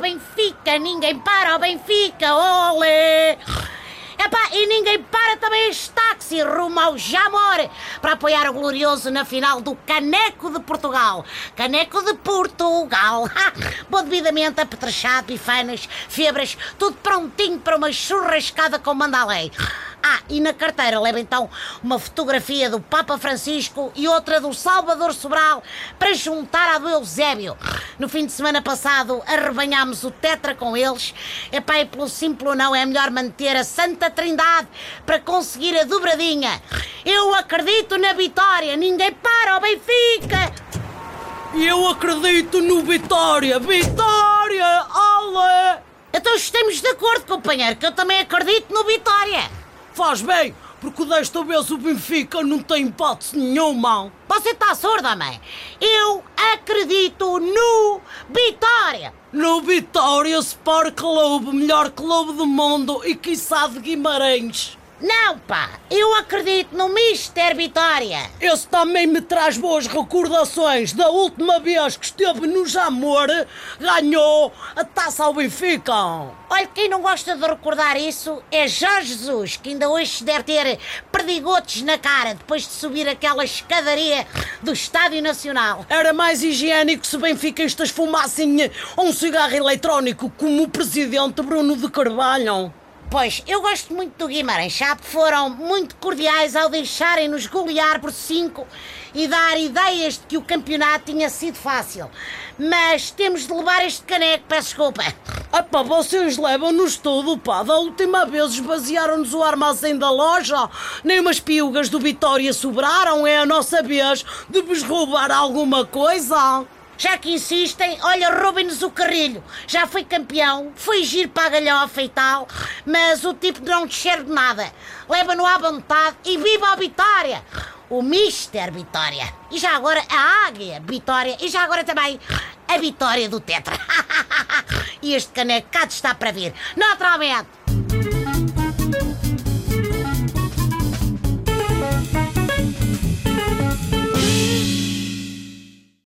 Benfica, ninguém para o Benfica, olé! Epá, e ninguém para também este táxi rumo ao Jamor para apoiar o Glorioso na final do Caneco de Portugal. Caneco de Portugal. Bom devidamente apetrechado, bifanas, febras, tudo prontinho para uma churrascada com mandalei. E na carteira leva então uma fotografia do Papa Francisco e outra do Salvador Sobral para juntar à do Eusébio. No fim de semana passado arrebanhámos o tetra com eles. Epá, e pelo simples não é melhor manter a Santa Trindade para conseguir a dobradinha. Eu acredito na vitória, ninguém para o Benfica. Eu acredito no Vitória! Vitória! Ale! Então estamos de acordo, companheiro, que eu também acredito no Vitória. Faz bem, porque desta vez o Benfica não tem hipótese nenhuma. Você está surda, mãe? Eu acredito no Vitória. No Vitória Sport Clube, melhor clube do mundo e quiçá de Guimarães. Não, pá, eu acredito no Mister Vitória. Esse também me traz boas recordações da última vez que esteve no Jamor, ganhou a taça ao Benfica. Olha, quem não gosta de recordar isso é Jorge Jesus, que ainda hoje deve ter perdigotes na cara depois de subir aquela escadaria do Estádio Nacional. Era mais higiênico se benfiquistas fumassem um cigarro eletrónico como o presidente Bruno de Carvalho. Pois, eu gosto muito do Guimarães, sabe? Foram muito cordiais ao deixarem-nos golear por 5 e dar ideias de que o campeonato tinha sido fácil. Mas temos de levar este caneco, peço desculpa. Ah pá, vocês levam-nos tudo, pá. Da última vez esvaziaram-nos o armazém da loja. Nem umas piugas do Vitória sobraram. É a nossa vez de vos roubar alguma coisa. Já que insistem, olha, roubem-nos o carrilho. Já foi campeão, foi giro para a galhofa e tal, mas o tipo não descer de nada. Leva-no à vontade e viva a vitória! O Mister Vitória. E já agora a Águia Vitória. E já agora também a vitória do Tetra. e este caneco cá está para vir. Naturalmente.